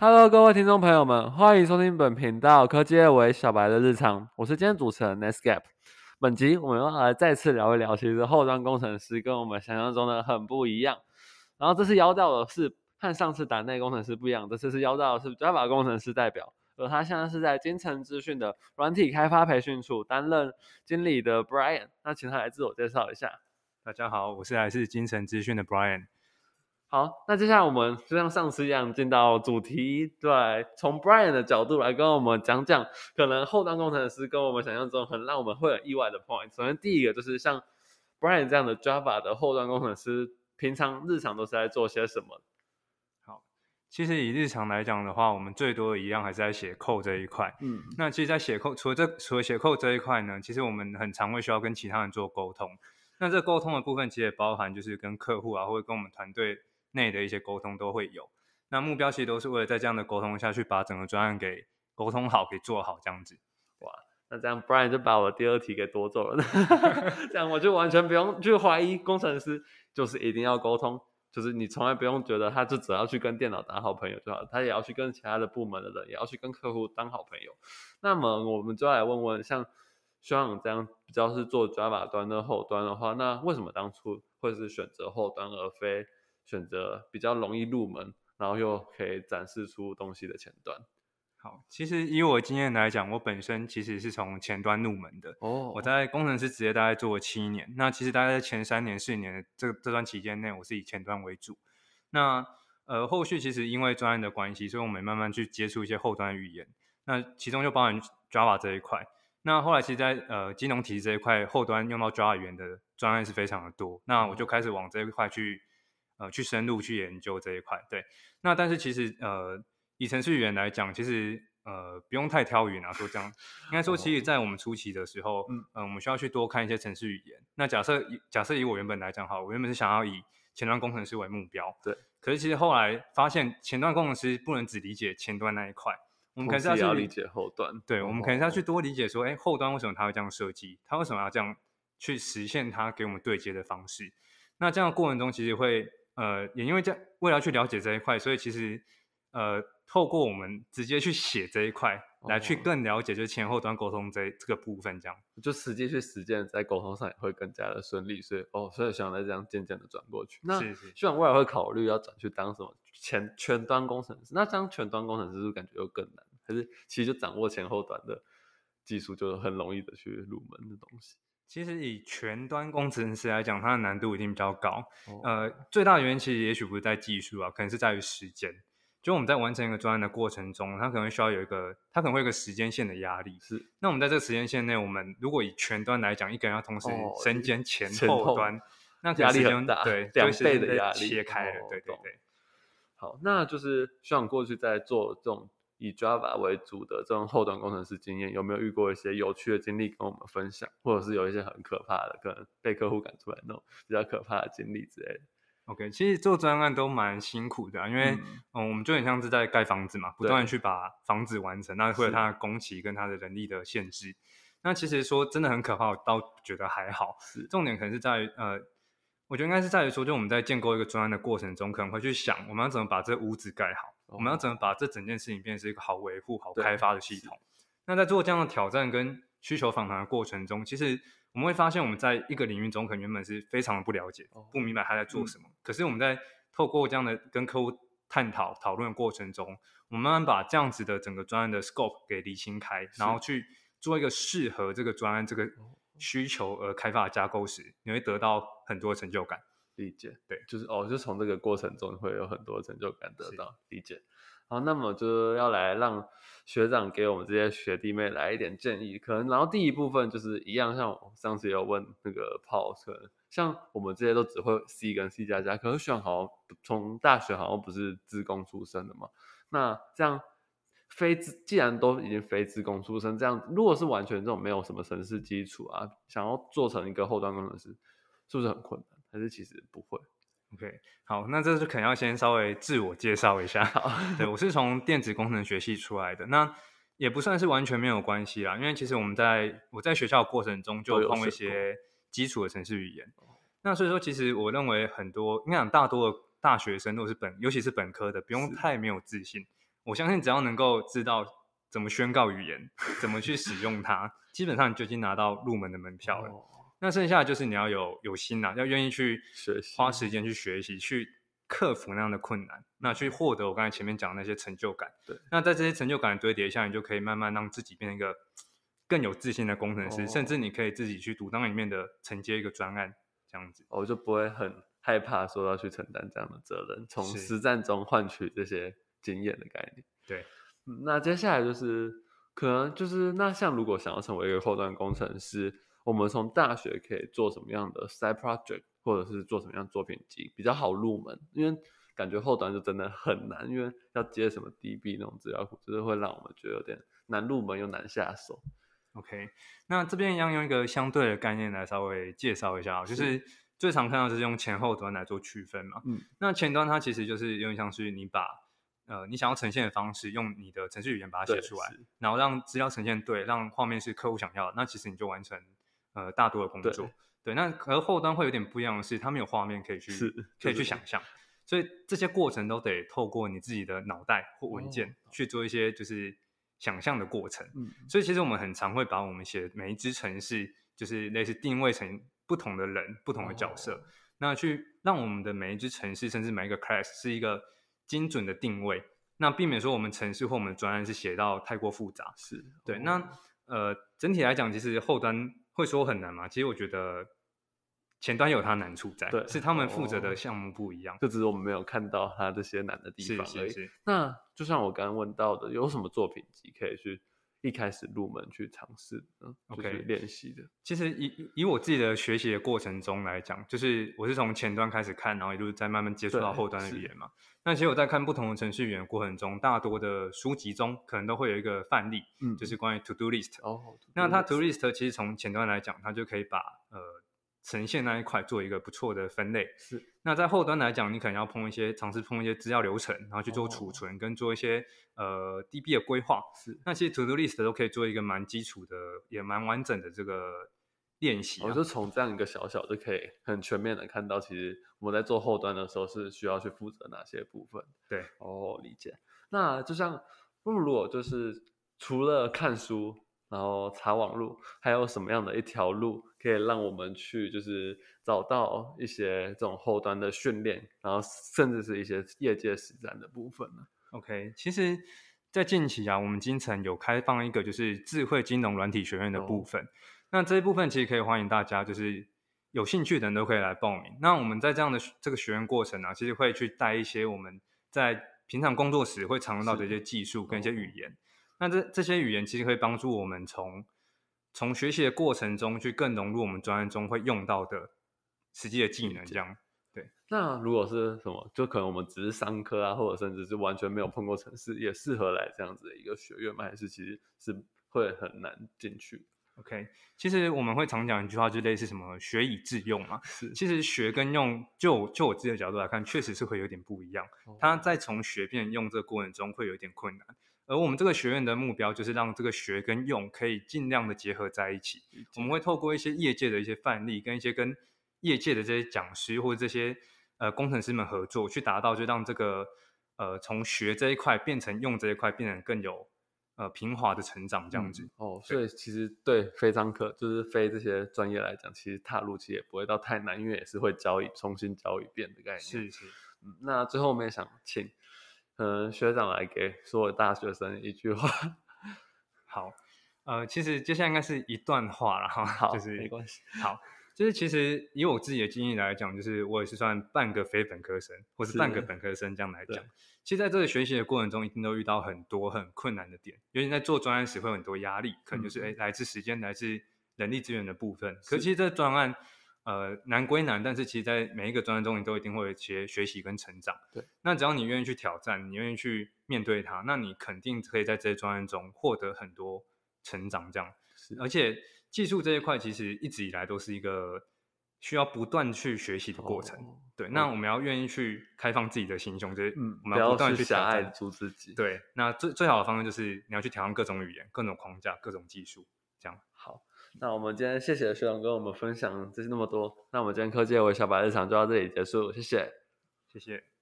Hello，各位听众朋友们，欢迎收听本频道科技二维小白的日常。我是今天主持人 Netscape。本集我们要来再次聊一聊，其实后端工程师跟我们想象中的很不一样。然后这次邀到的是和上次打内工程师不一样，这次是邀到的是 Java 工程师代表，而他现在是在金城资讯的软体开发培训处担任经理的 Brian。那请他来自我介绍一下。大家好，我是来自金城资讯的 Brian。好，那接下来我们就像上次一样进到主题，对，从 Brian 的角度来跟我们讲讲，可能后端工程师跟我们想象中很让我们会有意外的 point。首先第一个就是像 Brian 这样的 Java 的后端工程师，平常日常都是在做些什么？好，其实以日常来讲的话，我们最多的一样还是在写 code 这一块。嗯，那其实，在写 code 除了这除了写 code 这一块呢，其实我们很常会需要跟其他人做沟通。那这沟通的部分，其实也包含就是跟客户啊，或者跟我们团队。内的一些沟通都会有，那目标其实都是为了在这样的沟通下去，把整个专案给沟通好，给做好这样子。哇，那这样 Brian 就把我第二题给夺走了，这样我就完全不用去怀疑工程师就是一定要沟通，就是你从来不用觉得他就只要去跟电脑当好朋友就好，他也要去跟其他的部门的人，也要去跟客户当好朋友。那么我们就来问问，像希望这样比较是做 Java 端的后端的话，那为什么当初会是选择后端而非？选择比较容易入门，然后又可以展示出东西的前端。好，其实以我经验来讲，我本身其实是从前端入门的。哦，我在工程师职业大概做了七年。那其实大概在前三年、四年这这段期间内，我是以前端为主。那呃，后续其实因为专业的关系，所以我们慢慢去接触一些后端语言。那其中就包含 Java 这一块。那后来其实，在呃金融体系这一块，后端用到 Java 语言的专案是非常的多。那我就开始往这一块去。呃，去深入去研究这一块，对。那但是其实，呃，以程序员来讲，其实呃不用太挑鱼啊。说这样，应该说，其实，在我们初期的时候，嗯嗯，我们需要去多看一些程序语言。那假设假设以我原本来讲，哈，我原本是想要以前端工程师为目标，对。可是其实后来发现，前端工程师不能只理解前端那一块，我们可能是要理解后端。对，我们可能是要去多理解说，哎，后端为什么他会这样设计？他为什么要这样去实现他给我们对接的方式？那这样的过程中，其实会。呃，也因为这为了去了解这一块，所以其实呃，透过我们直接去写这一块，来去更了解就是前后端沟通这这个部分，这样就实际去实践，在沟通上也会更加的顺利。所以哦，所以想再这样渐渐的转过去。那希望未来会考虑要转去当什么前全端工程师？那当全端工程师是不是感觉又更难？还是其实就掌握前后端的技术，就很容易的去入门的东西？其实以全端工程师来讲，它的难度一定比较高。呃，最大的原因其实也许不是在技术啊，可能是在于时间。就我们在完成一个专案的过程中，它可能需要有一个，它可能会有一个时间线的压力。是。那我们在这个时间线内，我们如果以全端来讲，一个人要同时身兼前后端，那压力很大，对，两倍的压力切开了。对对对。好，那就是像过去在做这种。以 Java 为主的这种后端工程师经验，有没有遇过一些有趣的经历跟我们分享，或者是有一些很可怕的，可能被客户赶出来那种比较可怕的经历之类的？OK，其实做专案都蛮辛苦的，因为嗯，我们就很像是在盖房子嘛，不断去把房子完成，那会有它的工期跟它的人力的限制。那其实说真的很可怕，我倒觉得还好。是重点可能是在于呃，我觉得应该是在于说，就我们在建构一个专案的过程中，可能会去想我们要怎么把这屋子盖好。我们要怎么把这整件事情变成一个好维护、好开发的系统？那在做这样的挑战跟需求访谈的过程中，其实我们会发现，我们在一个领域中可能原本是非常的不了解、不明白他在做什么。可是我们在透过这样的跟客户探讨、讨论的过程中，我们慢慢把这样子的整个专案的 scope 给理清开，然后去做一个适合这个专案这个需求而开发的架构时，你会得到很多成就感。理解，对，就是哦，就从这个过程中会有很多成就感得到理解。好，那么就要来让学长给我们这些学弟妹来一点建议。可能然后第一部分就是一样，像我上次有问那个炮车，像我们这些都只会 C 跟 C 加加，可是学长好像从大学好像不是自工出身的嘛。那这样非自既然都已经非自工出身，这样如果是完全这种没有什么城市基础啊，想要做成一个后端工程师，是不是很困难？还是其实不会，OK，好，那这就可能要先稍微自我介绍一下。好，对我是从电子工程学系出来的，那也不算是完全没有关系啦，因为其实我们在我在学校过程中就碰一些基础的程式语言。那所以说，其实我认为很多，应该讲大多的大学生都是本，尤其是本科的，不用太没有自信。我相信只要能够知道怎么宣告语言，怎么去使用它，基本上就已经拿到入门的门票了。那剩下就是你要有有心呐，要愿意去学习，花时间去学习，去克服那样的困难，那去获得我刚才前面讲的那些成就感。对，那在这些成就感堆叠下，你就可以慢慢让自己变成一个更有自信的工程师，甚至你可以自己去独当一面的承接一个专案，这样子，我就不会很害怕说要去承担这样的责任，从实战中换取这些经验的概念。对，那接下来就是可能就是那像如果想要成为一个后端工程师。我们从大学可以做什么样的 side project，或者是做什么样作品集比较好入门？因为感觉后端就真的很难，因为要接什么 DB 那种资料库，就是会让我们觉得有点难入门又难下手。OK，那这边一样用一个相对的概念来稍微介绍一下，就是最常看到就是用前后端来做区分嘛。嗯，那前端它其实就是有点像是你把呃你想要呈现的方式，用你的程序语言把它写出来，然后让资料呈现对，让画面是客户想要的，那其实你就完成。呃，大多的工作，对，那和后端会有点不一样的是，他们有画面可以去，可以去想象，所以这些过程都得透过你自己的脑袋或文件去做一些就是想象的过程。嗯，所以其实我们很常会把我们写每一只城市，就是类似定位成不同的人、不同的角色，那去让我们的每一只城市，甚至每一个 class 是一个精准的定位，那避免说我们城市或我们专案是写到太过复杂。是对，那呃，整体来讲，其实后端。会说很难吗？其实我觉得前端有它难处在，对，是他们负责的项目不一样，就只是我们没有看到它这些难的地方而已。那就像我刚刚问到的，有什么作品集可以去？一开始入门去尝试嗯，OK 练习的。其实以以我自己的学习的过程中来讲，就是我是从前端开始看，然后一路在慢慢接触到后端的语言嘛。那其实我在看不同的程序语言过程中，大多的书籍中可能都会有一个范例，嗯，就是关于 To Do List。哦，那它 To Do List 其实从前端来讲，它就可以把呃。呈现那一块做一个不错的分类，是。那在后端来讲，你可能要碰一些尝试碰一些资料流程，然后去做储存跟做一些呃 DB 的规划。是。那其实 To Do List 都可以做一个蛮基础的，也蛮完整的这个练习。我就从这样一个小小就可以很全面的看到，其实我们在做后端的时候是需要去负责哪些部分。对，哦，理解。那就像如果就是除了看书。然后查网路，还有什么样的一条路可以让我们去，就是找到一些这种后端的训练，然后甚至是一些业界实战的部分呢？OK，其实，在近期啊，我们金城有开放一个就是智慧金融软体学院的部分。那这一部分其实可以欢迎大家，就是有兴趣的人都可以来报名。那我们在这样的这个学院过程呢，其实会去带一些我们在平常工作时会常用到的一些技术跟一些语言。那这这些语言其实可以帮助我们从从学习的过程中去更融入我们专业中会用到的实际的技能，这样对。那如果是什么，就可能我们只是商科啊，或者甚至是完全没有碰过城市，也适合来这样子的一个学院吗？还是其实是会很难进去？OK，其实我们会常讲一句话，就类似什么“学以致用”嘛。是，其实学跟用，就就我自己的角度来看，确实是会有点不一样。它在从学变用这个过程中会有一点困难。而我们这个学院的目标就是让这个学跟用可以尽量的结合在一起。我们会透过一些业界的一些范例，跟一些跟业界的这些讲师或者这些呃工程师们合作，去达到就让这个呃从学这一块变成用这一块，变成更有呃平滑的成长这样子。哦，所以其实对非商科就是非这些专业来讲，其实踏入其实也不会到太难，因为也是会教一重新教一遍的概念。是是。嗯，那最后我们也想请。嗯，学长来给所有大学生一句话。好，呃，其实接下来应该是一段话了哈。好，就是没关系。好，就是其实以我自己的经验来讲，就是我也是算半个非本科生，或是半个本科生这样来讲。其实在这个学习的过程中，一定都遇到很多很困难的点，尤其在做专案时会有很多压力，可能就是哎，来自时间，来自人力资源的部分。可其实这专案。呃，难归难，但是其实，在每一个专业中，你都一定会有一些学习跟成长。对，那只要你愿意去挑战，你愿意去面对它，那你肯定可以在这些专业中获得很多成长。这样，而且技术这一块，其实一直以来都是一个需要不断去学习的过程。对，那我们要愿意去开放自己的心胸，就是嗯，我们要不断去狭隘住自己。对，那最最好的方式就是你要去挑战各种语言、各种框架、各种技术。那我们今天谢谢学长跟我们分享这些那么多。那我们今天科技微小白日常就到这里结束，谢谢，谢谢。